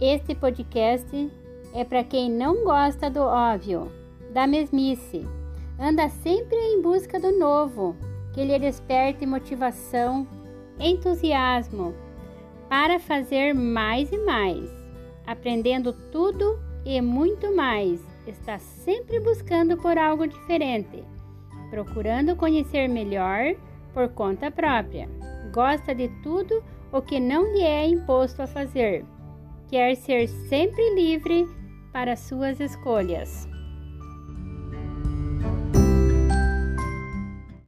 Este podcast é para quem não gosta do óbvio, da mesmice, anda sempre em busca do novo, que lhe desperte motivação, entusiasmo para fazer mais e mais, aprendendo tudo e muito mais. Está sempre buscando por algo diferente, procurando conhecer melhor por conta própria. Gosta de tudo o que não lhe é imposto a fazer quer ser sempre livre para suas escolhas.